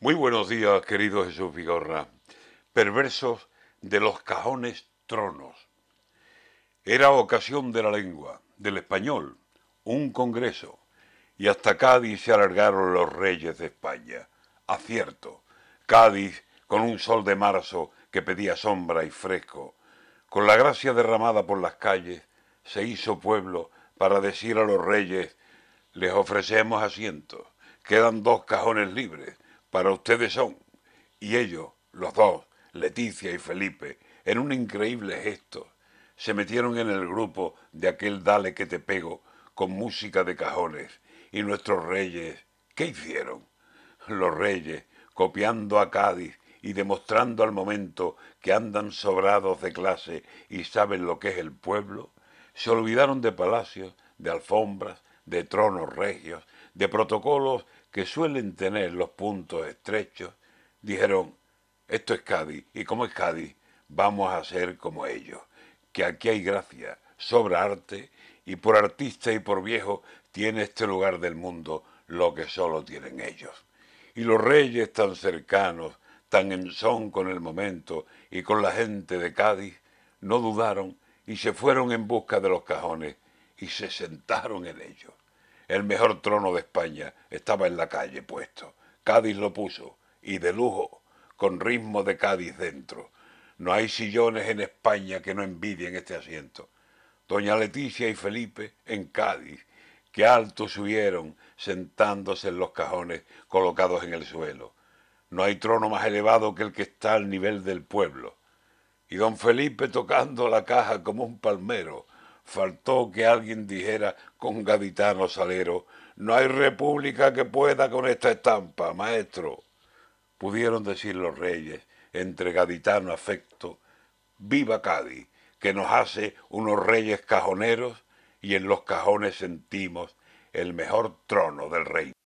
Muy buenos días, querido Jesús Vigorra. Perversos de los cajones tronos. Era ocasión de la lengua, del español, un congreso, y hasta Cádiz se alargaron los reyes de España. Acierto, Cádiz, con un sol de marzo que pedía sombra y fresco, con la gracia derramada por las calles, se hizo pueblo para decir a los reyes, les ofrecemos asientos, quedan dos cajones libres, para ustedes son. Y ellos, los dos, Leticia y Felipe, en un increíble gesto, se metieron en el grupo de aquel Dale que te pego con música de cajones. Y nuestros reyes, ¿qué hicieron? Los reyes, copiando a Cádiz y demostrando al momento que andan sobrados de clase y saben lo que es el pueblo, se olvidaron de palacios, de alfombras, de tronos regios, de protocolos que suelen tener los puntos estrechos, dijeron, esto es Cádiz, y como es Cádiz, vamos a ser como ellos, que aquí hay gracia, sobra arte, y por artista y por viejo tiene este lugar del mundo lo que solo tienen ellos. Y los reyes tan cercanos, tan en son con el momento y con la gente de Cádiz, no dudaron y se fueron en busca de los cajones y se sentaron en ellos. El mejor trono de España estaba en la calle puesto. Cádiz lo puso, y de lujo, con ritmo de Cádiz dentro. No hay sillones en España que no envidien este asiento. Doña Leticia y Felipe en Cádiz, que alto subieron sentándose en los cajones colocados en el suelo. No hay trono más elevado que el que está al nivel del pueblo. Y don Felipe tocando la caja como un palmero, Faltó que alguien dijera con gaditano salero, no hay república que pueda con esta estampa, maestro. Pudieron decir los reyes, entre gaditano afecto, viva Cádiz, que nos hace unos reyes cajoneros y en los cajones sentimos el mejor trono del reino.